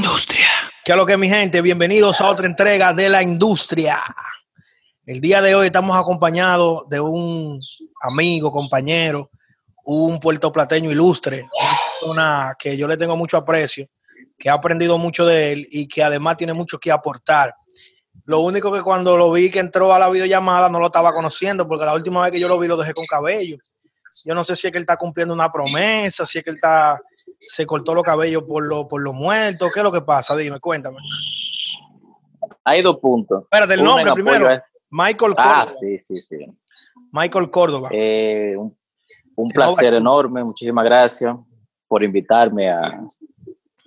industria. ¿Qué es lo que mi gente? Bienvenidos a otra entrega de la industria. El día de hoy estamos acompañados de un amigo, compañero, un puertoplateño ilustre, una persona que yo le tengo mucho aprecio, que ha aprendido mucho de él y que además tiene mucho que aportar. Lo único que cuando lo vi que entró a la videollamada no lo estaba conociendo, porque la última vez que yo lo vi lo dejé con cabello. Yo no sé si es que él está cumpliendo una promesa, si es que él está, se cortó los cabellos por lo, por los muertos. ¿Qué es lo que pasa? Dime, cuéntame. Hay dos puntos. Espérate, el Uno nombre primero. a- Michael Córdoba. Ah, sí, sí, sí. Michael Córdoba. Eh, un, placer enorme. Muchísimas gracias por invitarme a,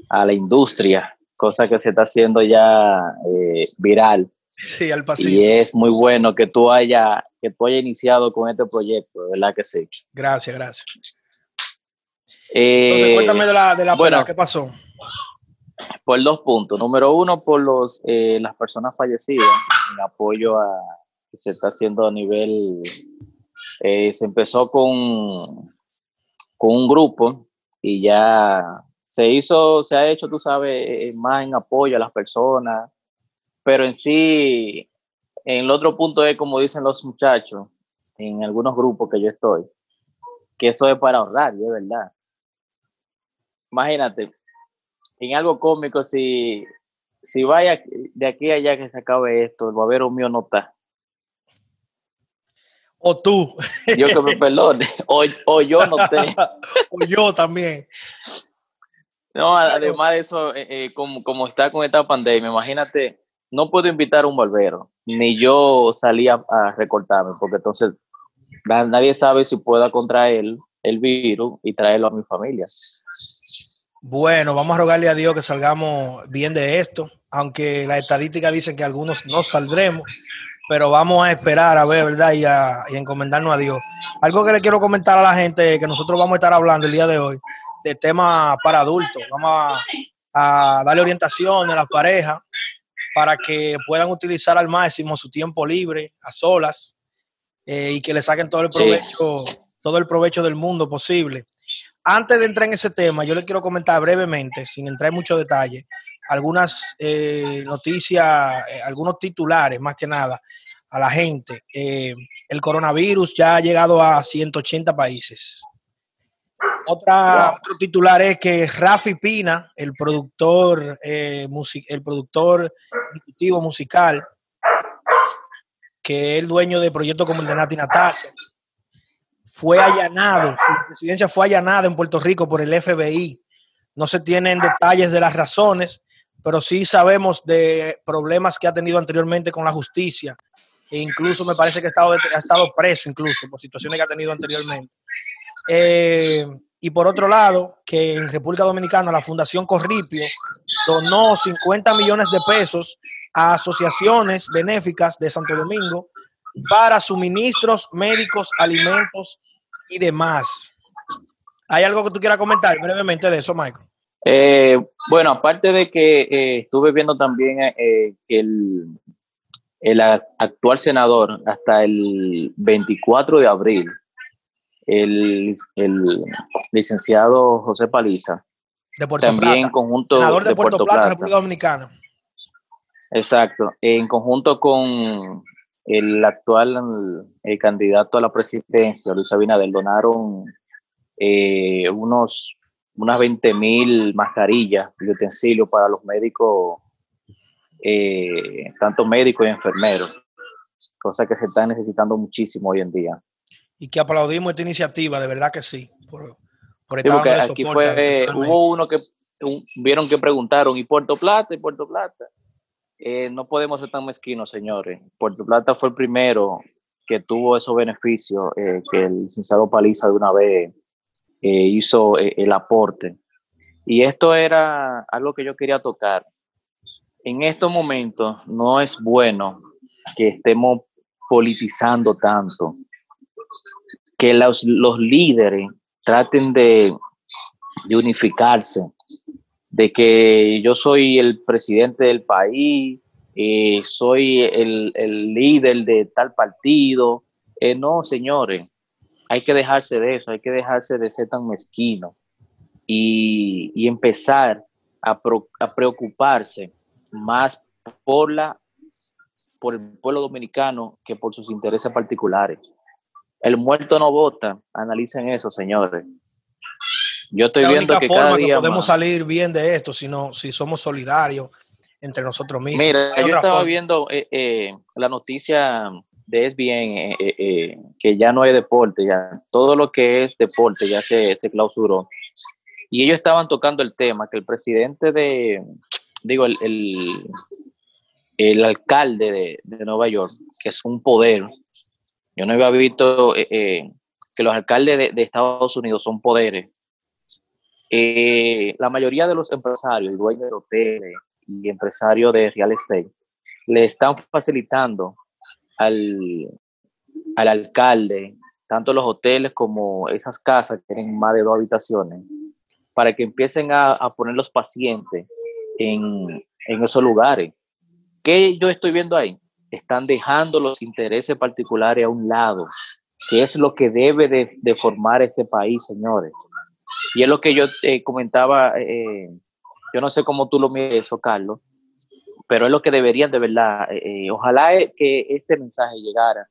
a la industria, cosa que se está haciendo ya eh, viral. sí, al Y pasillo. es muy bueno que tú haya que tú haya iniciado con este proyecto, de ¿verdad que sí? Gracias, gracias. Eh, Entonces, cuéntame de la, de la bueno. ¿qué pasó? Por dos puntos. Número uno, por los, eh, las personas fallecidas, en apoyo a que se está haciendo a nivel. eh, se empezó con, con un grupo y ya se hizo, se ha hecho, tú sabes, eh, más en apoyo a las personas, pero en sí, en el otro punto es como dicen los muchachos, en algunos grupos que yo estoy, que eso es para ahorrar, y es verdad. Imagínate, en algo cómico, si, si vaya de aquí a allá que se acabe esto, el babero mío no está. O tú, Yo que me perdone, o, o yo no esté. o yo también. No, además de eso, eh, eh, como, como está con esta pandemia, imagínate, no puedo invitar a un barbero, ni yo salí a, recortarme, porque entonces na- nadie sabe si pueda contraer el virus y traerlo a mi familia. Bueno, vamos a rogarle a Dios que salgamos bien de esto, aunque las estadísticas dicen que algunos no saldremos, pero vamos a esperar a ver, ¿verdad? Y a, y encomendarnos a Dios. Algo que le quiero comentar a la gente, que nosotros vamos a estar hablando el día de hoy, de temas para adultos. Vamos a, a darle orientación a las parejas para que puedan utilizar al máximo su tiempo libre, a solas, eh, y que le saquen todo el Sí. Todo el provecho del mundo posible. Antes de entrar en ese tema, yo le quiero comentar brevemente, sin entrar en mucho detalle, algunas eh, noticias, eh, algunos titulares más que nada a la gente. Eh, el coronavirus ya ha llegado a 180 países. Otra, Wow. Otro titular es que Rafi Pina, el productor, el productor ejecutivo musical, que es el dueño de proyectos como el de Nati Natasha, fue allanado, su residencia fue allanada en Puerto Rico por el FBI. No se tienen detalles de las razones, pero sí sabemos de problemas que ha tenido anteriormente con la justicia. E incluso me parece que ha estado, preso incluso por situaciones que ha tenido anteriormente. Eh, y por otro lado, que en República Dominicana la Fundación Corripio donó 50 millones de pesos a asociaciones benéficas de Santo Domingo para suministros médicos, alimentos y demás. ¿Hay algo que tú quieras comentar brevemente de eso, Michael? Eh, bueno, aparte de que eh, estuve viendo también eh, que el, el actual senador hasta el 24 de abril, el, el licenciado José Paliza, De Puerto también en conjunto Senador de, de Puerto, Puerto Plata, Plata, República Dominicana. exacto, en conjunto con el actual candidato a la presidencia, Luis Abinader, donaron eh, unos unas 20 mil mascarillas y utensilios para los médicos, eh, tanto médicos y enfermeros, cosa que se está necesitando muchísimo hoy en día. Y que aplaudimos esta iniciativa, de verdad que sí. Por, por Sí, porque aquí soporte fue, hubo uno que un- vieron que preguntaron, ¿y Puerto Plata? ¿Y Puerto Plata? Eh, no podemos ser tan mezquinos, señores. Puerto Plata fue el primero que tuvo esos beneficios, eh, que el licenciado Paliza de una vez eh, hizo eh, el aporte. Y esto era algo que yo quería tocar. En estos momentos no es bueno que estemos politizando tanto, que los, los líderes traten de, de unificarse, de que yo soy el presidente del país, eh, soy el, líder de tal partido. Eh, no, señores, hay que dejarse de eso, hay que dejarse de ser tan mezquino y, y empezar a, preocuparse más por, la, por el pueblo dominicano que por sus intereses particulares. El muerto no vota, analicen eso, señores. Yo estoy viendo que cada día podemos salir bien de esto si, si somos solidarios entre nosotros mismos. Mira, yo estaba viendo eh, eh, la noticia de es bien eh, que ya no hay deporte, ya todo lo que es deporte ya se, se clausuró. Y ellos estaban tocando el tema que el presidente de, digo, el, el, alcalde de, Nueva York, que es un poder, yo no había visto que los alcaldes de, Estados Unidos son poderes. La mayoría de los empresarios, dueños de hoteles, y empresario de real estate le están facilitando al, al alcalde, tanto los hoteles como esas casas que tienen más de dos habitaciones, para que empiecen a, a poner los pacientes en, en, esos lugares. ¿Qué yo estoy viendo ahí? Están dejando los intereses particulares a un lado, que es lo que debe de, de formar este país, señores. Y es lo que yo eh, comentaba eh, yo no sé cómo tú lo miras eso, Carlos, pero es lo que deberían de verdad. Eh, eh, ojalá que este mensaje llegara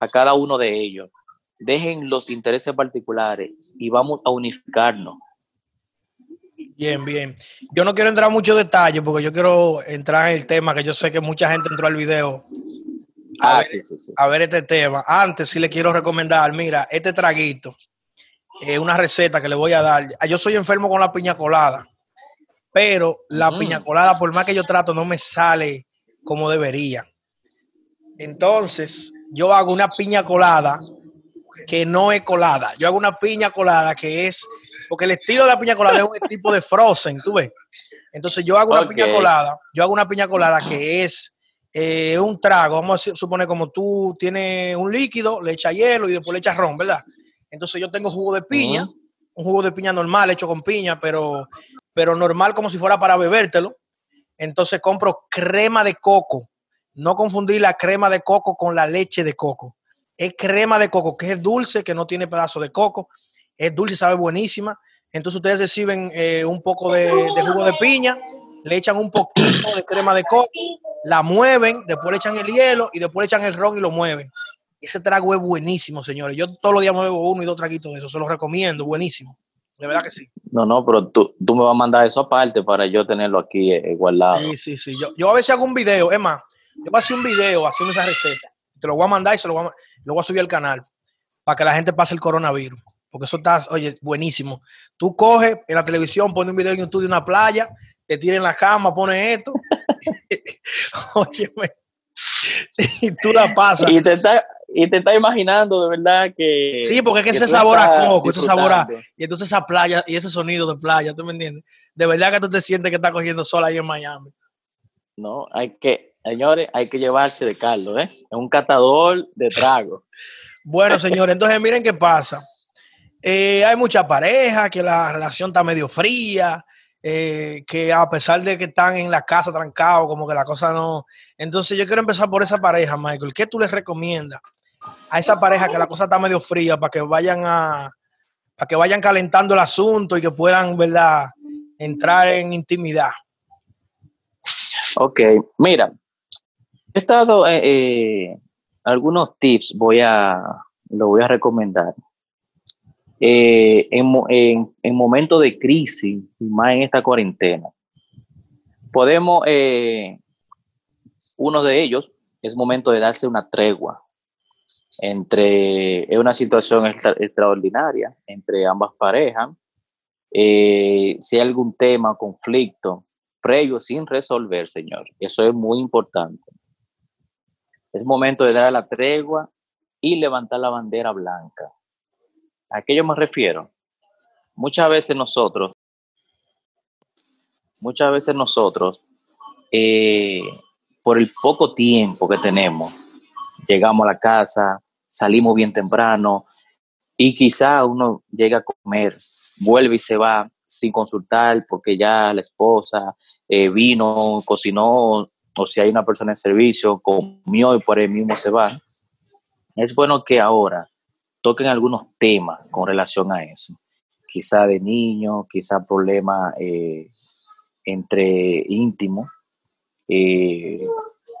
a cada uno de ellos. Dejen los intereses particulares y vamos a unificarnos. Bien, bien. Yo no quiero entrar en muchos detalles porque yo quiero entrar en el tema que yo sé que mucha gente entró al video a, ah, ver, sí, sí, sí. a ver este tema. Antes sí le quiero recomendar, mira, este traguito, es una receta que le voy a dar. Yo soy enfermo con la piña colada pero la piña colada, por más que yo trato, no me sale como debería. Entonces, yo hago una piña colada que no es colada. Yo hago una piña colada que es, porque el estilo de la piña colada es un tipo de frozen, tú ves. Entonces, yo hago una piña colada, yo hago una piña colada que es eh, un trago, vamos a suponer como tú tienes un líquido, le echas hielo y después le echas ron, ¿verdad? Entonces yo tengo jugo de piña, un jugo de piña normal hecho con piña, pero pero normal como si fuera para bebértelo. Entonces compro crema de coco. No confundir la crema de coco con la leche de coco. Es crema de coco, que es dulce, que no tiene pedazo de coco. Es dulce, sabe buenísima. Entonces ustedes reciben eh, un poco de, jugo de piña, le echan un poquito de crema de coco, la mueven, después le echan el hielo y después le echan el ron y lo mueven. Ese trago es buenísimo, señores. Yo todos los días me bebo uno y dos traguitos de eso. Se los recomiendo, buenísimo. De verdad que sí. No, no, pero tú, tú me vas a mandar eso aparte para yo tenerlo aquí eh, guardado. Sí, sí, sí. Yo, yo a veces hago un video, es más, yo voy a hacer un video haciendo esa receta. Te lo voy a mandar y se lo voy a, lo voy a subir al canal para que la gente pase el coronavirus. Porque eso está, oye, buenísimo. Tú coges en la televisión, pones un video en YouTube de una playa, te tiras en la cama, pones esto. oye, y tú la pasas. Y te está, y te estás imaginando de verdad que. Sí, porque es que, ese sabor a coco, ese sabor a. Y entonces esa playa y ese sonido de playa, ¿tú me entiendes? De verdad que tú te sientes que estás cogiendo sol ahí en Miami. No, hay que, señores, hay que llevarse de Carlos, ¿eh? Es un catador de trago. bueno, señores, entonces miren qué pasa. Eh, hay mucha pareja, que la relación está medio fría, eh, que a pesar de que están en la casa trancados, como que la cosa no. Entonces yo quiero empezar por esa pareja, Michael. ¿Qué tú les recomiendas a esa pareja que la cosa está medio fría para que vayan a para que vayan calentando el asunto y que puedan, ¿verdad?, entrar en intimidad. Ok, mira, he estado eh, eh, algunos tips, voy a, lo voy a recomendar. Eh, en, en, en momentos de crisis, más en esta cuarentena, podemos, uno de ellos es momento de darse una tregua, entre, es una situación extraordinaria entre ambas parejas. Eh, si hay algún tema, conflicto previo sin resolver, señor, eso es muy importante. Es momento de dar la tregua y levantar la bandera blanca. ¿A qué yo me refiero? Muchas veces nosotros, muchas veces nosotros, eh, por el poco tiempo que tenemos, llegamos a la casa, salimos bien temprano y quizá uno llega a comer, vuelve y se va sin consultar porque ya la esposa eh, vino, cocinó o si hay una persona en servicio, comió y por ahí mismo se va. Es bueno que ahora toquen algunos temas con relación a eso. Quizá de niño, quizá problemas eh, entre íntimo, eh,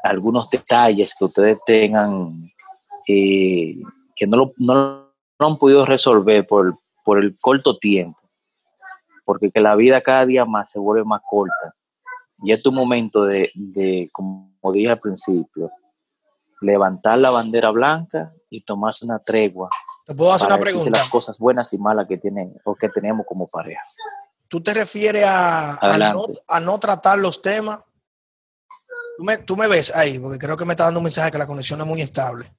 algunos detalles que ustedes tengan eh, que no lo, no han podido resolver por, por el corto tiempo, porque que la vida cada día más se vuelve más corta. Y es tu momento de, de, como dije al principio, levantar la bandera blanca y tomarse una tregua. Te puedo hacer una pregunta. las cosas buenas y malas que tienen o que tenemos como pareja. ¿Tú te refieres a, a, no, a no, tratar los temas? Tú me, tú me, ves ahí, porque creo que me está dando un mensaje que la conexión es muy estable.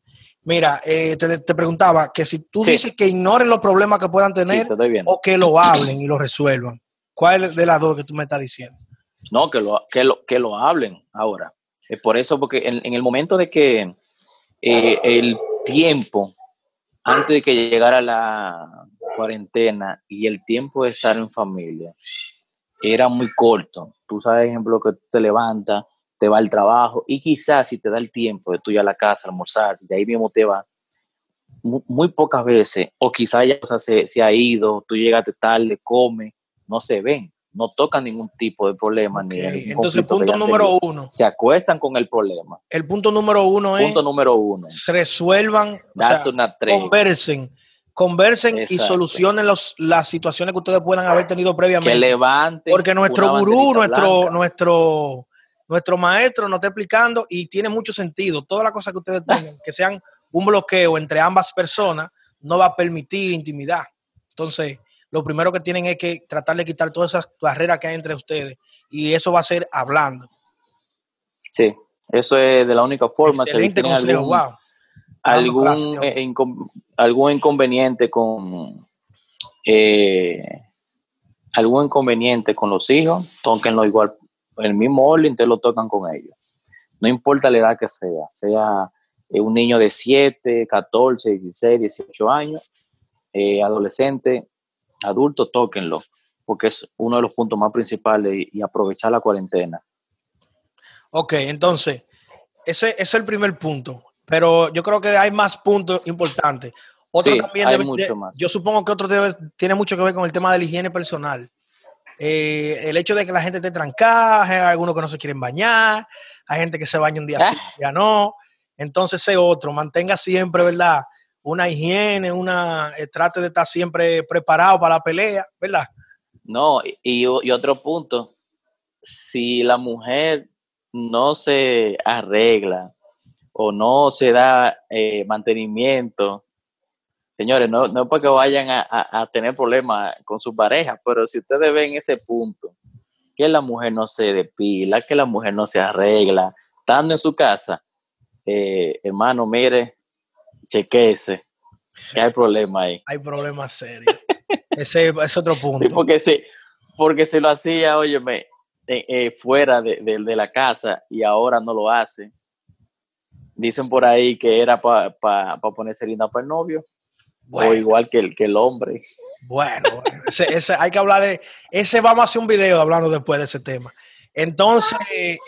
Mira, eh, te, te, preguntaba que si tú sí. dices que ignoren los problemas que puedan tener sí, o que lo hablen y lo resuelvan. ¿Cuál de las dos que tú me estás diciendo? No, que lo, que lo, que lo hablen ahora. Es por eso, porque en, en el momento de que eh, el tiempo, antes de que llegara la cuarentena y el tiempo de estar en familia, era muy corto. Tú sabes, ejemplo, que te levantas, te va al trabajo y quizás si te da el tiempo de tú ir a la casa, almorzar, de ahí mismo te va, muy, muy pocas veces, o quizás ya se, se, ha ido, tú llegaste tarde, come, no se ven, no tocan ningún tipo de problema. Okay. Ni Entonces, punto número uno. Se acuestan con el problema. El punto número uno punto es... número uno. Resuelvan, o sea, una conversen. Conversen Exacto. y solucionen los, las situaciones que ustedes puedan haber tenido previamente. Que levanten. Porque nuestro gurú, nuestro, nuestro, nuestro maestro nos está explicando y tiene mucho sentido. Todas las cosas que ustedes tengan, que sean un bloqueo entre ambas personas, no va a permitir intimidad. Entonces, lo primero que tienen es que tratar de quitar todas esas barreras que hay entre ustedes y eso va a ser hablando. Sí, eso es de la única forma. Excelente si consejo, algún, wow. Algún, eh, algún inconveniente con eh, algún inconveniente con los hijos, tóquenlo igual, el mismo orden, te lo tocan con ellos. No importa la edad que sea, sea eh, un niño de 7, 14, 16, 18 años, eh, adolescente, adultos, tóquenlo, porque es uno de los puntos más principales y, y aprovechar la cuarentena. Ok, entonces, ese, ese, es el primer punto, pero yo creo que hay más puntos importantes. Otro sí, también hay debe, mucho más. Yo supongo que otro debe, tiene mucho que ver con el tema de la higiene personal. Eh, el hecho de que la gente esté trancada, hay algunos que no se quieren bañar, hay gente que se baña un día Ah. sí, ya no. Entonces, ese otro, mantenga siempre, ¿verdad? Una higiene, una, eh, trate de estar siempre preparado para la pelea, ¿verdad? No, y, y otro punto, si la mujer no se arregla o no se da eh, mantenimiento, señores, no, no es porque vayan a, a, a, tener problemas con su pareja, pero si ustedes ven ese punto, que la mujer no se depila, que la mujer no se arregla, estando en su casa, eh, hermano, mire, chequese, que hay problema ahí. Hay problemas serios. ese es otro punto. Porque si, porque si lo hacía, óyeme, eh, eh, fuera de, de, de, la casa y ahora no lo hace. Dicen por ahí que era para pa, pa ponerse linda para el novio. Bueno. O igual que el, que el hombre. Bueno, ese, ese, hay que hablar de. Ese vamos a hacer un video hablando después de ese tema. Entonces,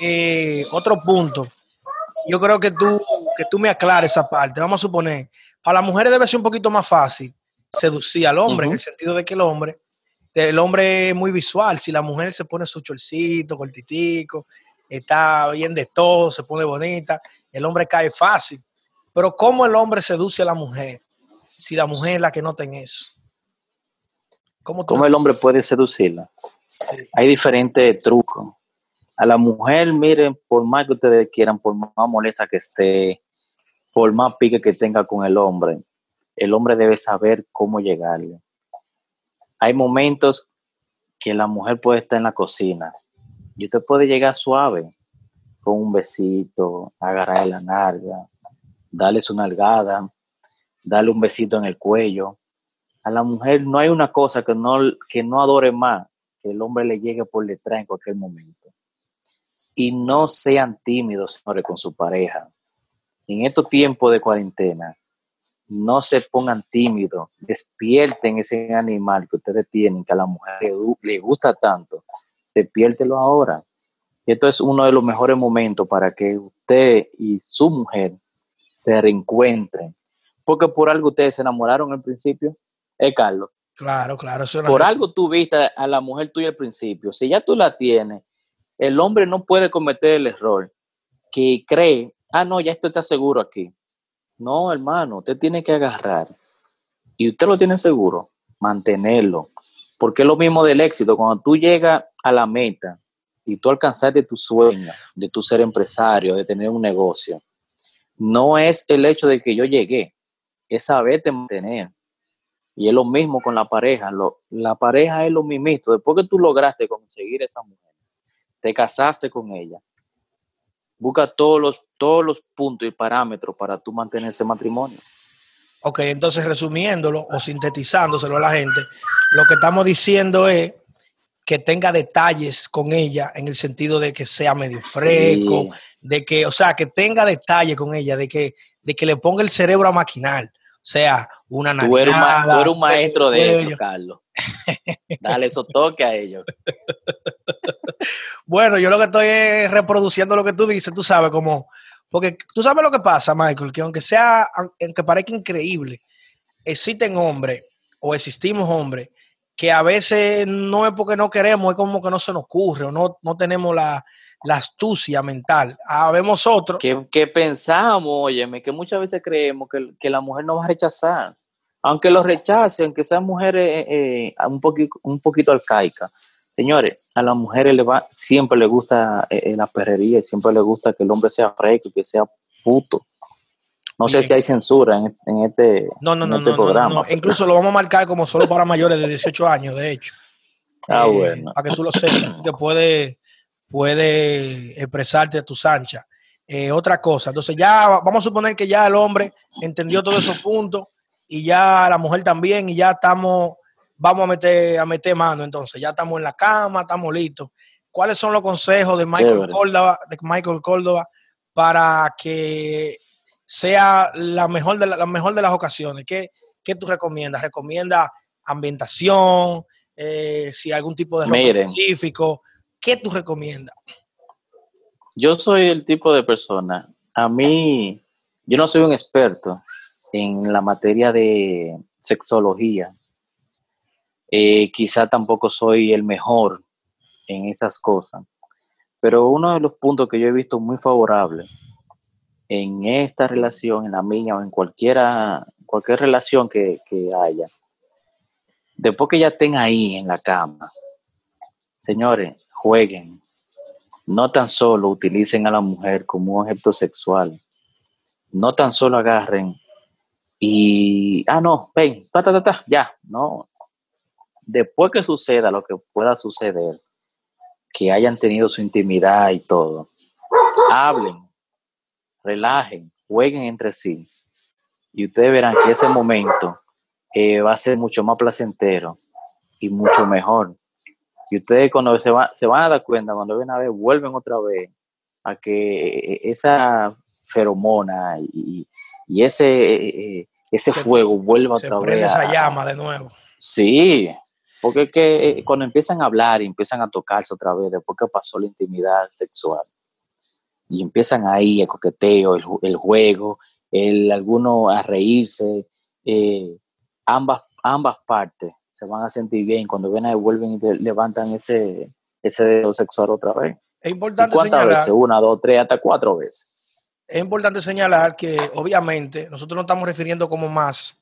eh, otro punto. Yo creo que tú, que tú me aclares esa parte. Vamos a suponer, para las mujeres debe ser un poquito más fácil seducir al hombre, uh -huh. en el sentido de que el hombre, el hombre es muy visual. Si la mujer se pone su chorcito, cortitico, está bien de todo, se pone bonita, el hombre cae fácil. Pero ¿cómo el hombre seduce a la mujer? Si la mujer es la que no ten eso? ¿Cómo, ¿Cómo el hombre puede seducirla? Sí. Hay diferentes trucos. A la mujer, miren, por más que ustedes quieran, por más molesta que esté, por más pique que tenga con el hombre, el hombre debe saber cómo llegarle. Hay momentos que la mujer puede estar en la cocina y usted puede llegar suave, con un besito, agarrarle la narga, darle su nalgada, darle un besito en el cuello. A la mujer no hay una cosa que no, que no adore más que el hombre le llegue por detrás en cualquier momento. Y no sean tímidos, señores, con su pareja. En estos tiempos de cuarentena, no se pongan tímidos, despierten ese animal que ustedes tienen, que a la mujer le, gusta tanto, despiértelo ahora. Esto es uno de los mejores momentos para que usted y su mujer se reencuentren porque por algo ustedes se enamoraron al principio, es Carlos. Claro, claro. Por algo tú viste a la mujer tuya al principio. Si ya tú la tienes, el hombre no puede cometer el error que cree, ah, no, ya esto está seguro aquí. No, hermano, usted tiene que agarrar y usted lo tiene seguro, mantenerlo. Porque es lo mismo del éxito. Cuando tú llegas a la meta y tú alcanzas de tu sueño, de tu ser empresario, de tener un negocio, no es el hecho de que yo llegué, es saberte mantener. Y es lo mismo con la pareja. la pareja es lo mismo. Después que tú lograste conseguir esa mujer, te casaste con ella, busca todos los, todos los puntos y parámetros para tú mantener ese matrimonio. Ok, entonces resumiéndolo o sintetizándoselo a la gente, lo que estamos diciendo es que tenga detalles con ella en el sentido de que sea medio fresco, de que, o sea, que tenga detalles con ella, de que, de que le ponga el cerebro a maquinar. O sea, una nariz. Tú eres un, maestro de eso, Carlos. Dale esos toques a ellos. bueno, yo lo que estoy es reproduciendo lo que tú dices, tú sabes, como porque tú sabes lo que pasa, Michael, que aunque sea, aunque parezca increíble, existen hombres o existimos hombres que a veces no es porque no queremos, es como que no se nos ocurre o no, no tenemos la, astucia mental. Habemos otros. Que, que pensamos, óyeme, que muchas veces creemos que, la mujer no va a rechazar. Aunque lo rechace, aunque sea mujer eh, eh, un, poquito, un poquito Señores, a las mujeres le va, siempre le gusta eh, eh, la perrería, siempre le gusta que el hombre sea fresco, que sea puto. No sé si hay censura en, este, no, no, no, este programa. Incluso lo vamos a marcar como solo para mayores de 18 años, de hecho. Ah, eh, bueno. Para que tú lo sepas, que puede, puede expresarte a tu anchas. otra cosa, entonces ya vamos a suponer que ya el hombre entendió todos esos puntos y ya la mujer también y ya estamos vamos a meter, a meter mano entonces. Ya estamos en la cama, estamos listos. ¿Cuáles son los consejos de Michael, Córdoba, de Michael Córdoba para que sea la mejor de, la, mejor de las ocasiones? ¿Qué, ¿Qué, tú recomiendas? ¿Recomienda ambientación? Eh, si algún tipo de ropa específico. ¿Qué tú recomiendas? Yo soy el tipo de persona. A mí, yo no soy un experto en la materia de sexología, eh, quizá tampoco soy el mejor en esas cosas, pero uno de los puntos que yo he visto muy favorable en esta relación, en la mía o en cualquiera, cualquier relación que, haya, después que ya estén ahí en la cama, señores, jueguen. No tan solo utilicen a la mujer como un objeto sexual. No tan solo agarren y, ah, no, ven, ya, no, después que suceda lo que pueda suceder, que hayan tenido su intimidad y todo, hablen, relajen, jueguen entre sí. Y ustedes verán que ese momento eh, va a ser mucho más placentero y mucho mejor. Y ustedes cuando se, se van a dar cuenta, cuando ven a ver, vuelven otra vez a que esa feromona y, ese, ese fuego vuelva otra vez. esa llama de nuevo. Sí, porque es que eh, cuando empiezan a hablar y empiezan a tocarse otra vez, después que pasó la intimidad sexual, y empiezan ahí el coqueteo, el, juego, el alguno a reírse, eh, ambas, ambas partes se van a sentir bien cuando ven ahí vuelven y levantan ese, ese dedo sexual otra vez. Es importante ¿Cuántas señalar, veces? Una, dos, tres, hasta cuatro veces. Es importante señalar que obviamente nosotros nos estamos refiriendo como más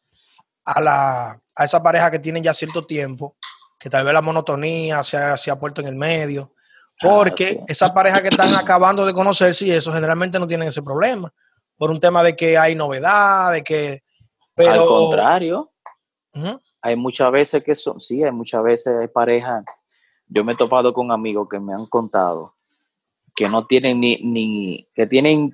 a, la, a esa pareja que tienen ya cierto tiempo, que tal vez la monotonía se ha, se ha puesto en el medio, ah, porque esas parejas que están acabando de conocerse y eso generalmente no tienen ese problema, por un tema de que hay novedad, de que... Pero, Al contrario, hay muchas veces que son, sí, hay muchas veces hay parejas, yo me he topado con amigos que me han contado que no tienen ni, ni que tienen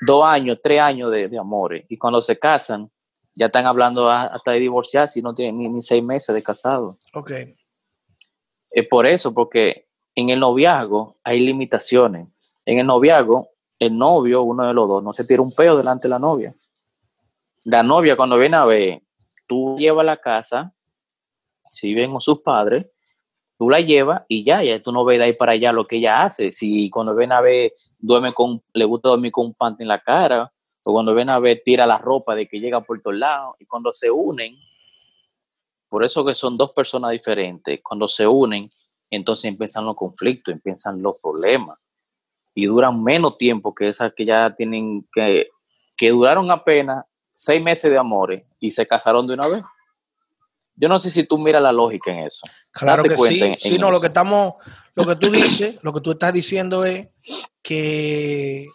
dos años, tres años de, de amores y cuando se casan ya están hablando hasta de divorciarse y no tienen ni, seis meses de casado. Ok. Es por eso, porque en el noviazgo hay limitaciones. En el noviazgo, el novio, uno de los dos, no se tira un peo delante de la novia. La novia, cuando viene a ver, tú llevas a la casa, si ven con sus padres, tú la llevas y ya, ya tú no ves de ahí para allá lo que ella hace. Si cuando ven a ver, duerme con, le gusta dormir con un pante en la cara, o cuando ven a ver, tira la ropa de que llega por todos lados, y cuando se unen, Por eso que son dos personas diferentes. Cuando se unen, entonces empiezan los conflictos, empiezan los problemas. Y duran menos tiempo que esas que ya tienen que, que duraron apenas seis meses de amores y se casaron de una vez. Yo no sé si tú miras la lógica en eso. Claro que sí. sí, no, lo que estamos, lo que tú dices, lo que tú estás diciendo es que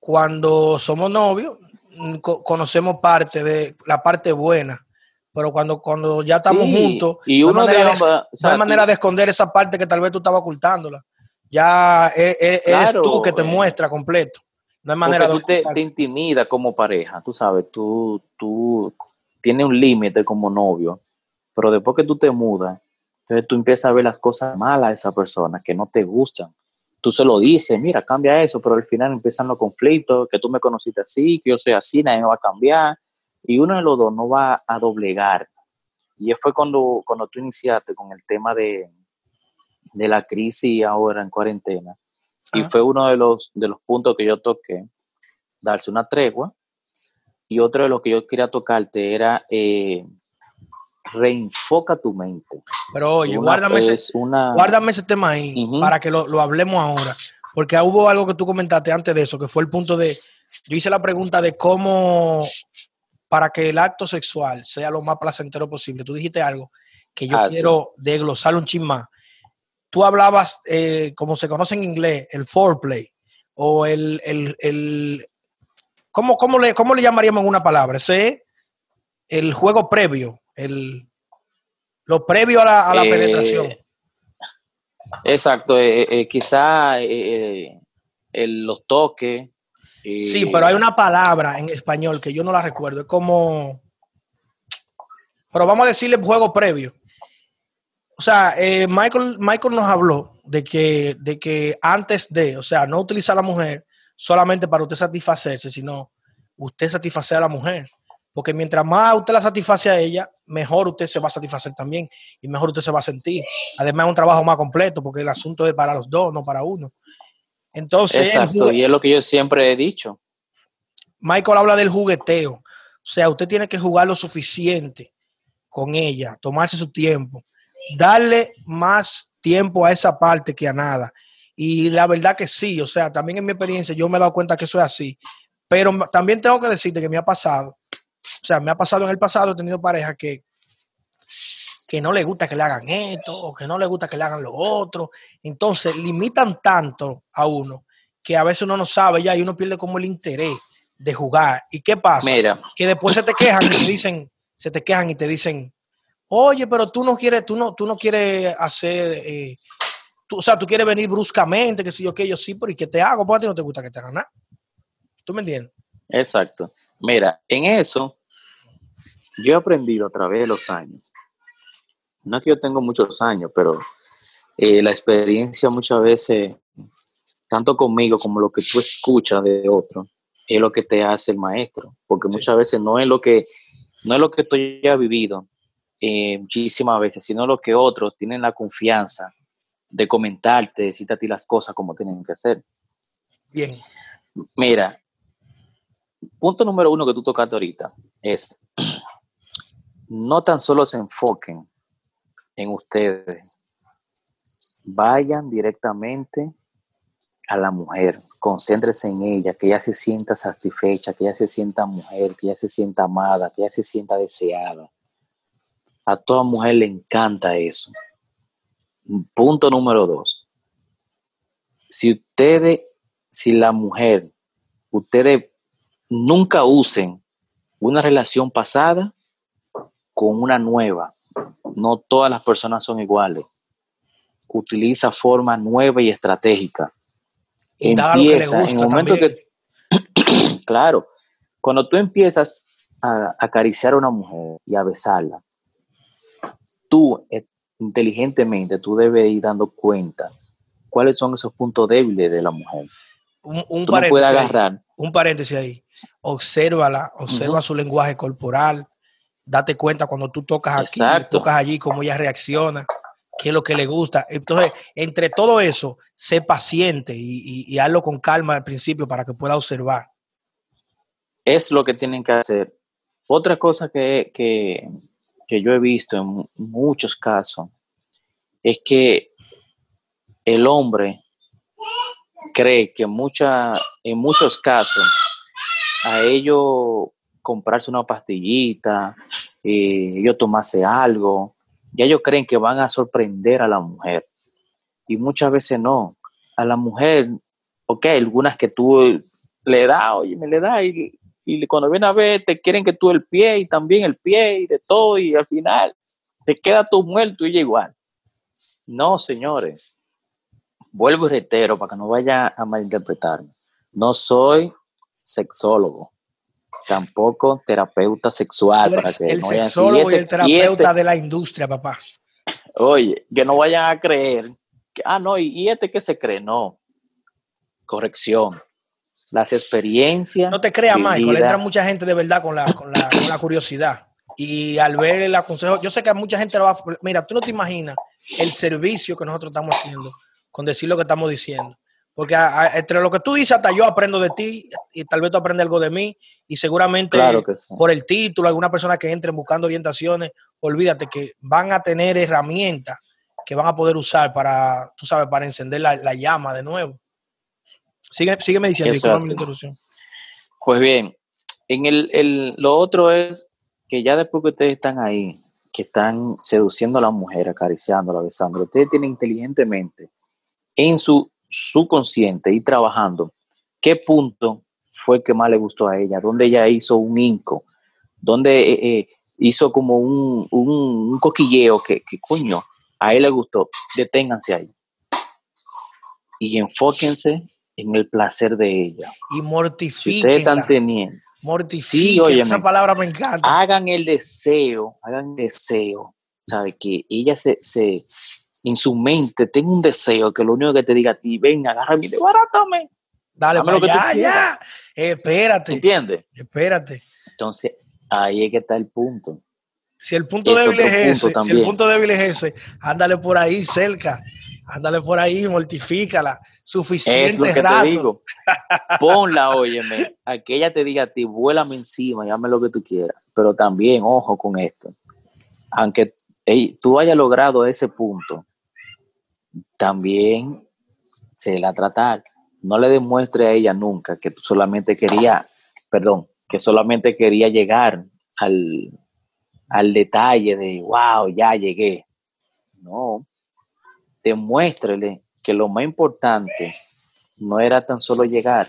cuando somos novios mm, conocemos parte de la parte buena, pero cuando, cuando ya estamos juntos, y no, hay manera, de, no hay manera de esconder esa parte que tal vez tú estabas ocultándola. Ya es, es, eres tú que te eh, muestra completo. No hay manera de tú te, te, intimida como pareja, tú sabes, tú, tú tienes un límite como novio, pero después que tú te mudas, entonces tú empiezas a ver las cosas malas de esa persona que no te gustan. Tú se lo dices, mira, cambia eso, pero al final empiezan los conflictos, que tú me conociste así, que yo soy así, nadie me va a cambiar, y uno de los dos no va a doblegar. Y fue cuando, cuando tú iniciaste con el tema de, de la crisis ahora en cuarentena, y fue uno de los, de los puntos que yo toqué, darse una tregua. Y otro de los que yo quería tocarte era eh, reenfoca tu mente. Pero oye, guárdame, ese, guárdame ese tema ahí para que lo, lo, hablemos ahora. Porque hubo algo que tú comentaste antes de eso, que fue el punto de, yo hice la pregunta de cómo, para que el acto sexual sea lo más placentero posible. Tú dijiste algo que yo ah, quiero desglosar un chin más tú hablabas, eh, como se conoce en inglés, el foreplay, o el, el, el ¿cómo, cómo, le, ¿cómo le llamaríamos en una palabra? Ese el juego previo, el, lo previo a la, a la eh, penetración. Exacto, eh, quizá los toques. sí, pero hay una palabra en español que yo no la recuerdo, es como... Pero vamos a decirle juego previo o sea, eh, Michael, Michael nos habló de que, de que antes de, o sea, no utilizar a la mujer solamente para usted satisfacerse, sino usted satisfacer a la mujer. Porque mientras más usted la satisface a ella, mejor usted se va a satisfacer también y mejor usted se va a sentir. Además, es un trabajo más completo porque el asunto es para los dos, no para uno. Entonces, Exacto, y es lo que yo siempre he dicho. Michael habla del jugueteo. O sea, usted tiene que jugar lo suficiente con ella, tomarse su tiempo darle más tiempo a esa parte que a nada. Y la verdad que sí, o sea, también en mi experiencia yo me he dado cuenta que eso es así. Pero también tengo que decirte que me ha pasado, o sea, me ha pasado en el pasado, he tenido parejas que, que no le gusta que le hagan esto o que no le gusta que le hagan lo otro. Entonces, limitan tanto a uno que a veces uno no sabe ya y uno pierde como el interés de jugar. ¿Y qué pasa? Que después se te quejan y te dicen, se te quejan y te dicen, oye, pero tú no quieres, tú no, tú no quieres hacer, eh, tú, o sea, tú quieres venir bruscamente, que si yo, que yo sí, pero ¿y qué te hago? Porque a ti no te gusta que te hagan nada. ¿Tú me entiendes? Exacto. Mira, en eso, yo he aprendido a través de los años. No es que yo tengo muchos años, pero eh, la experiencia muchas veces, tanto conmigo como lo que tú escuchas de otro, es lo que te hace el maestro. Porque muchas veces no es lo que, no es lo que tú ya has vivido, eh, muchísimas veces, sino lo que otros tienen la confianza de comentarte, decirte a ti las cosas como tienen que ser. Bien. Mira, punto número uno que tú tocaste ahorita es, no tan solo se enfoquen en ustedes, vayan directamente a la mujer, concéntrese en ella, que ella se sienta satisfecha, que ella se sienta mujer, que ella se sienta amada, que ella se sienta deseada. A toda mujer le encanta eso. Punto número dos. Si ustedes, si la mujer, ustedes nunca usen una relación pasada con una nueva. No todas las personas son iguales. Utiliza forma nueva y estratégica. Empieza en el momento que, claro, cuando tú empiezas a acariciar a una mujer y a besarla, tú eh, inteligentemente, tú debes ir dando cuenta cuáles son esos puntos débiles de la mujer. Un, paréntesis, agarrar. Ahí, un paréntesis ahí. Obsérvala, observa su lenguaje corporal, date cuenta cuando tú tocas aquí, tocas allí, cómo ella reacciona, qué es lo que le gusta. Entonces, entre todo eso, sé paciente y, y, hazlo con calma al principio para que pueda observar. Es lo que tienen que hacer. Otra cosa que, que, que yo he visto en muchos casos es que el hombre cree que mucha, en muchos casos a ellos comprarse una pastillita, eh, ellos tomarse algo, ya ellos creen que van a sorprender a la mujer. Y muchas veces no. A la mujer, ok, algunas que tú le das, oye, me le das y, y cuando viene a ver te quieren que tú el pie y también el pie y de todo y al final te queda tu muerto y ella igual. No, señores. Vuelvo y reitero para que no vaya a malinterpretarme. No soy sexólogo, tampoco terapeuta sexual. Para que el sexólogo y, el terapeuta de la industria, papá. Oye, que no vayan a creer que, ah, no, y, este que se cree, no. Corrección. Las experiencias. No te creas, Michael, entra mucha gente de verdad con la, con la, con la curiosidad. Y al ver el aconsejo, yo sé que a mucha gente lo va a. Mira, tú no te imaginas el servicio que nosotros estamos haciendo con decir lo que estamos diciendo. Porque entre lo que tú dices, hasta yo aprendo de ti y tal vez tú aprendes algo de mí y seguramente por el título, alguna persona que entre buscando orientaciones, olvídate que van a tener herramientas que van a poder usar para, tú sabes, para encender la, llama de nuevo. Sigue, sígueme diciendo. Pues bien, en el, el, lo otro es que ya después que ustedes están ahí, que están seduciendo a la mujer, acariciándola, besándola, ustedes tienen inteligentemente en su subconsciente y trabajando qué punto fue que más le gustó a ella, dónde ella hizo un inco, dónde eh, eh, hizo como un, un, coquilleo que, que, coño, a él le gustó, deténganse ahí. Y enfóquense en el placer de ella. Y mortifiquen. ustedes están teniendo Mortifiquen, esa palabra me encanta. Hagan el deseo, hagan el deseo, ¿sabe? Que ella se, se, en su mente tenga un deseo que lo único que te diga a ti, ven, agárrame, desbarátame. Dale, que ya, ya. Espérate. ¿Entiendes? Espérate. Entonces, ahí es que está el punto. Si el punto débil es ese, si el punto débil es ese, ándale por ahí cerca, ándale por ahí, mortifícala, suficiente es lo que Te digo. Ponla, óyeme, a que ella te diga a ti, vuélame encima, llame lo que tú quieras. Pero también, ojo con esto, aunque tú hayas logrado ese punto, también se la tratar. No le demuestre a ella nunca que tú solamente quería, perdón, que solamente quería llegar al, al detalle de, wow, ya llegué. No, demuéstrele que lo más importante no era tan solo llegar,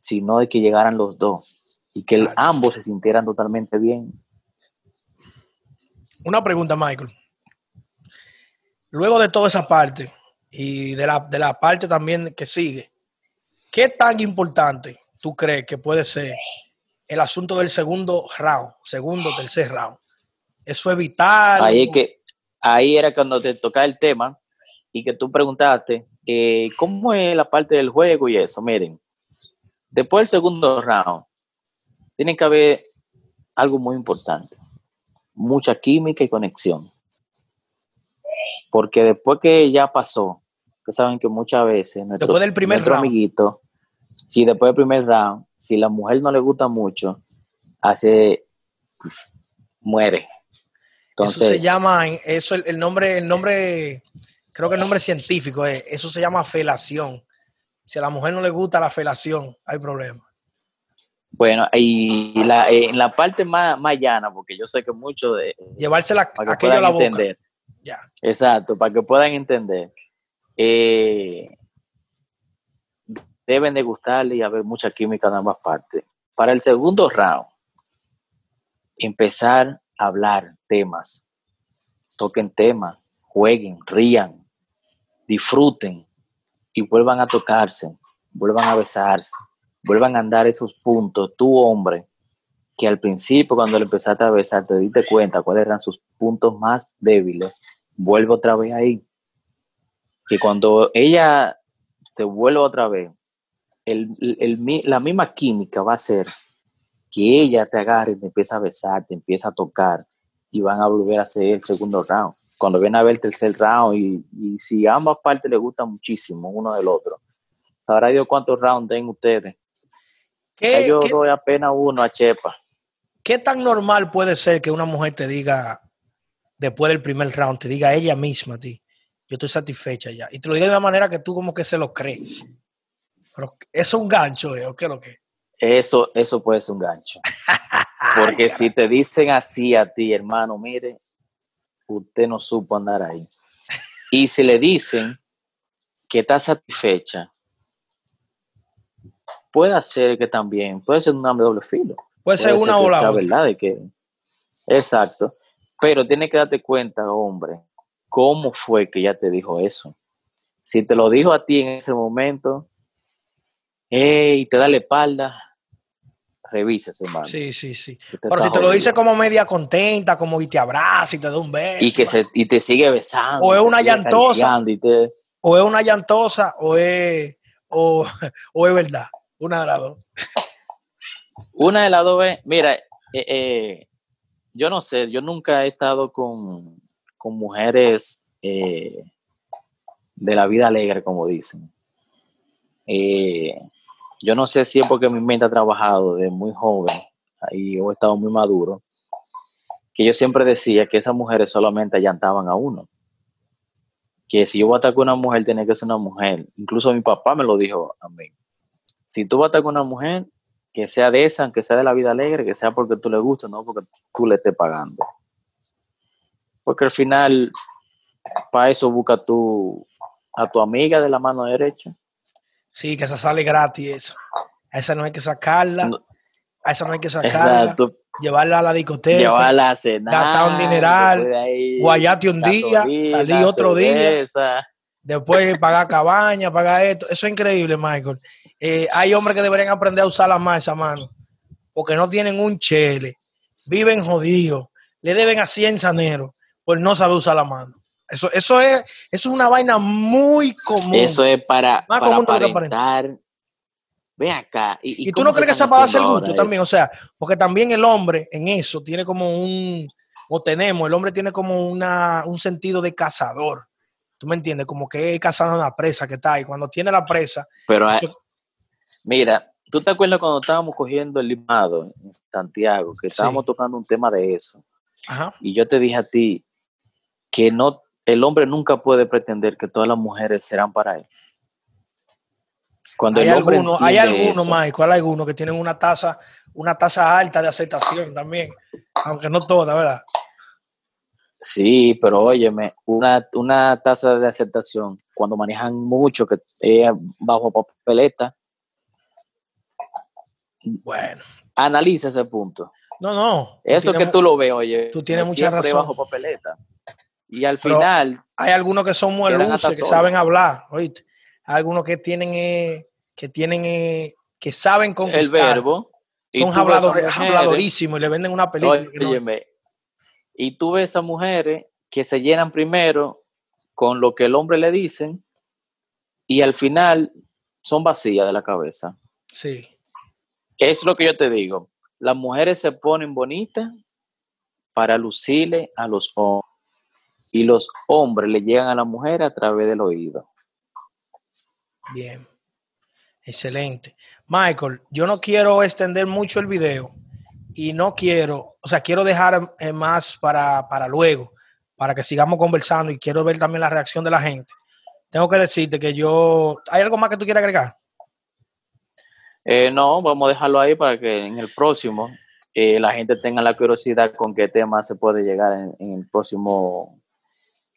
sino de que llegaran los dos y que ambos se sintieran totalmente bien. Una pregunta, Michael. Luego de toda esa parte y de la, de la parte también que sigue, ¿qué tan importante tú crees que puede ser el asunto del segundo round, segundo, tercer round? Eso es vital. Ahí, que, ahí era cuando te tocaba el tema y que tú preguntaste eh, cómo es la parte del juego y eso. Miren, después del segundo round, tiene que haber algo muy importante, mucha química y conexión. Porque después que ya pasó, que saben que muchas veces nuestro, después del primer round. amiguito, si después del primer round, si la mujer no le gusta mucho, hace pues, muere. Entonces, eso se llama, eso el nombre, el nombre creo que el nombre científico es, eso se llama felación. Si a la mujer no le gusta la felación, hay problema. Bueno, y la, eh, en la parte más, más llana, porque yo sé que mucho de... Llevársela aquello a la boca. Entender. Ya. Exacto, para que puedan entender. Eh, deben de gustarle y haber mucha química en ambas partes. Para el segundo round, empezar a hablar temas. Toquen temas, jueguen, rían, disfruten y vuelvan a tocarse, vuelvan a besarse, vuelvan a andar esos puntos, tu hombre, que al principio cuando le empezaste a besar te diste cuenta cuáles eran sus puntos más débiles, vuelve otra vez ahí. Que cuando ella se vuelve otra vez, la misma química va a ser que ella te agarre y te empieza a besar, te empieza a tocar y van a volver a hacer el segundo round cuando viene a ver el tercer round y, si a ambas partes les gusta muchísimo uno del otro, sabrá Dios cuántos rounds den ustedes. yo doy apenas uno a Chepa. ¿qué tan normal puede ser que una mujer te diga, después del primer round, te diga ella misma a ti, yo estoy satisfecha ya? Y te lo diga de una manera que tú como que se lo crees. Pero eso es un gancho, ¿eh? ¿O qué es lo que? Eso, eso puede ser un gancho. Porque si te dicen así a ti, hermano, mire, usted no supo andar ahí. Y si le dicen que está satisfecha, puede ser que también, puede ser un hambre doble filo. Puede, ser una o la verdad de que, exacto. Pero tienes que darte cuenta, hombre, cómo fue que ella te dijo eso. Si te lo dijo a ti en ese momento, y te da la espalda, revisas, hermano. Sí, sí, sí. Pero si te lo dice como media contenta, como y te abraza y te da un beso. Y que se, y te sigue besando. O es una llantosa. O es una llantosa o es, o, es verdad. Una de las dos. Una de las dos es, mira, eh, eh, yo no sé, yo nunca he estado con, con mujeres eh, de la vida alegre, como dicen. Eh, yo no sé si es porque mi mente ha trabajado de muy joven y he estado muy maduro, que yo siempre decía que esas mujeres solamente allantaban a uno. Que si yo voy a estar con una mujer, tiene que ser una mujer. Incluso mi papá me lo dijo a mí. Si tú vas a estar con una mujer, que sea de esa, que sea de la vida alegre, que sea porque tú le gustas, no porque tú le estés pagando. Porque al final, para eso busca tú a tu amiga de la mano derecha Sí, que esa sale gratis eso. A esa no hay que sacarla. A esa no hay que sacarla. Llevarla a la discoteca. Llevarla a cenar. Gastar un dineral. Guayate un día. Salir otro día. Después pagar cabaña, pagar esto. Eso es increíble, Michael. Eh, hay hombres que deberían aprender a usar la más esa mano. Porque no tienen un chele. Viven jodidos. Le deben a 100 saneros por no saber usar la mano. Eso, eso, es, eso es una vaina muy común. Eso es para, para aparentar. Ve acá. ¿Y, tú no crees que esa para hacer gusto también? O sea, porque también el hombre en eso tiene como un, o tenemos, el hombre tiene como una, un sentido de cazador. ¿Tú me entiendes? Como que es cazando una presa que está ahí. Cuando tiene la presa. Pero, mira, ¿tú te acuerdas cuando estábamos cogiendo el limado en Santiago? Que estábamos tocando un tema de eso. Ajá. Y yo te dije a ti que no el hombre nunca puede pretender que todas las mujeres serán para él. Cuando hay algunos, hay algunos, Michael, hay algunos que tienen una tasa, una tasa alta de aceptación también, aunque no todas, ¿verdad? Sí, pero óyeme, una, una tasa de aceptación, cuando manejan mucho, que es bajo papeleta. Bueno. Analiza ese punto. No, no. Eso que tú lo ves, oye. Tú tienes mucha razón. bajo papeleta. Y al final. Hay algunos que son muy luces, que saben hablar, ¿oíste? Hay algunos que tienen, eh, que tienen, eh, que saben conquistar. El verbo. Son habladorísimos y le venden una película. Y tú ves a mujeres que se llenan primero con lo que el hombre le dicen y al final son vacías de la cabeza. Sí. Es lo que yo te digo. Las mujeres se ponen bonitas para lucirle a los hombres y los hombres le llegan a la mujer a través del oído. Bien, excelente. Michael, yo no quiero extender mucho el video y no quiero, o sea, quiero dejar eh, más para, luego, para que sigamos conversando y quiero ver también la reacción de la gente. Tengo que decirte que yo, ¿hay algo más que tú quieras agregar? Eh, no, vamos a dejarlo ahí para que en el próximo eh, la gente tenga la curiosidad con qué tema se puede llegar en el próximo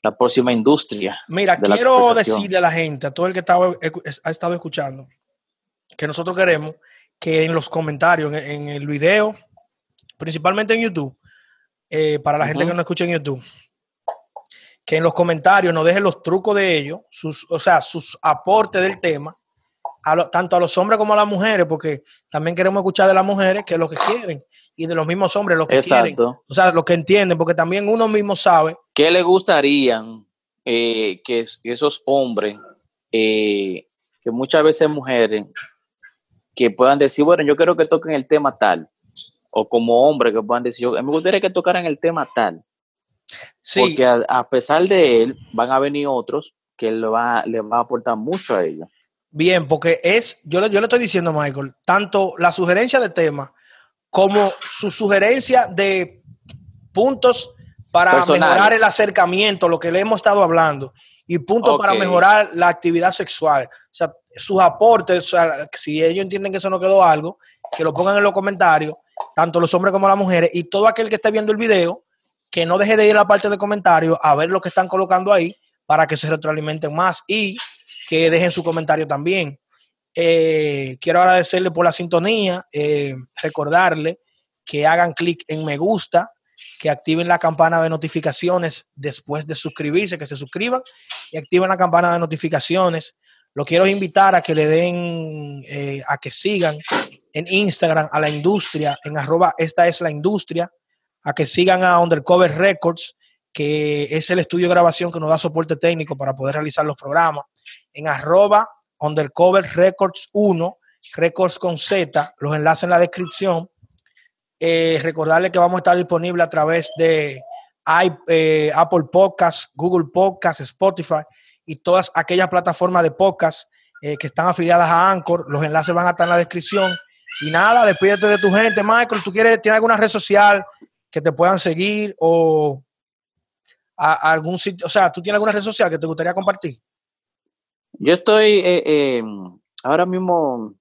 la próxima industria. Mira, quiero decirle a la gente, a todo el que estaba, ha estado escuchando, que nosotros queremos que en los comentarios, en, el video, principalmente en YouTube, eh, para la gente que no escucha en YouTube, que en los comentarios nos dejen los trucos de ellos, sus, o sea, sus aportes del tema, tanto a los hombres como a las mujeres, porque también queremos escuchar de las mujeres que es lo que quieren y de los mismos hombres lo que Exacto. O sea, lo que entienden, porque también uno mismo sabe. ¿Qué le gustaría eh, que, esos hombres, eh, que muchas veces mujeres, que puedan decir, bueno, yo quiero que toquen el tema tal, o como hombres que puedan decir, yo, me gustaría que tocaran el tema tal. Sí. Porque a, pesar de él, van a venir otros que le va, le va a aportar mucho a ellos. Bien, porque es, yo, yo le estoy diciendo, Michael, tanto la sugerencia de tema como su sugerencia de puntos para mejorar el acercamiento, lo que le hemos estado hablando, y puntos para mejorar la actividad sexual. O sea, sus aportes, o sea, si ellos entienden que eso no quedó algo, que lo pongan en los comentarios, tanto los hombres como las mujeres, y todo aquel que esté viendo el video, que no deje de ir a la parte de comentarios a ver lo que están colocando ahí para que se retroalimenten más y que dejen su comentario también. Eh, quiero agradecerle por la sintonía, eh, recordarle que hagan clic en me gusta, que activen la campana de notificaciones después de suscribirse, que se suscriban y activen la campana de notificaciones. Lo quiero invitar a que le den, eh, a que sigan en Instagram a la industria, en arroba esta es la industria, a que sigan a Undercover Records, que es el estudio de grabación que nos da soporte técnico para poder realizar los programas, en arroba Undercover Records 1, Records con Z, los enlaces en la descripción. Eh, recordarle que vamos a estar disponibles a través de eh, Apple Podcasts, Google Podcasts, Spotify y todas aquellas plataformas de podcast eh, que están afiliadas a Anchor. Los enlaces van a estar en la descripción. Y nada, despídete de tu gente, Michael. ¿Tú quieres, tienes alguna red social que te puedan seguir o algún sitio? O sea, ¿tú tienes alguna red social que te gustaría compartir? Yo estoy eh, ahora mismo,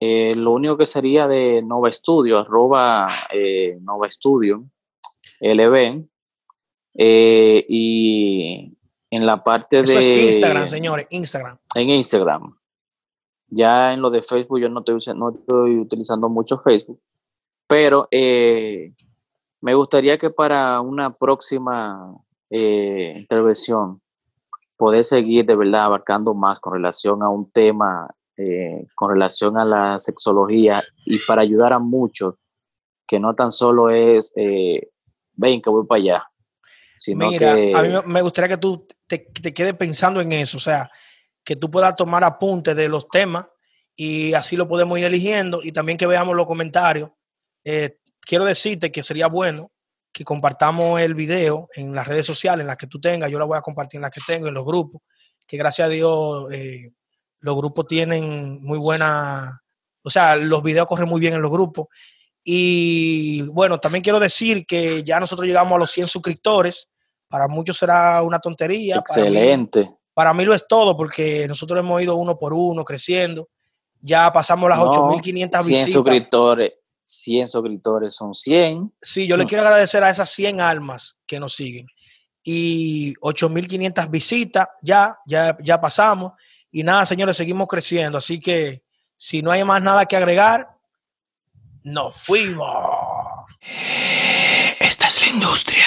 eh, lo único que sería de Nova Studio, arroba eh, Nova Studio, LB, y en la parte de... Es Instagram, señores, Instagram. En Instagram. Ya en lo de Facebook yo no estoy, no estoy utilizando mucho Facebook, pero me gustaría que para una próxima intervención poder seguir de verdad abarcando más con relación a un tema, eh, con relación a la sexología y para ayudar a muchos, que no tan solo es, eh, ven que voy para allá. Sino Mira, a mí me gustaría que tú te, te quedes pensando en eso, o sea, que tú puedas tomar apuntes de los temas y así lo podemos ir eligiendo y también que veamos los comentarios. Eh, quiero decirte que sería bueno que compartamos el video en las redes sociales, en las que tú tengas, yo la voy a compartir en las que tengo, en los grupos, que gracias a Dios eh, los grupos tienen muy buena, o sea, los videos corren muy bien en los grupos. Y bueno, también quiero decir que ya nosotros llegamos a los 100 suscriptores, para muchos será una tontería. Excelente. Para mí, lo es todo, porque nosotros hemos ido uno por uno creciendo. Ya pasamos las 8.500 visitas. suscriptores 100 suscriptores son 100. Sí, yo le mm. quiero agradecer a esas 100 almas que nos siguen. Y 8.500 visitas, ya, ya, ya pasamos. Y nada, señores, seguimos creciendo. Así que si no hay más nada que agregar, nos fuimos. Esta es la industria.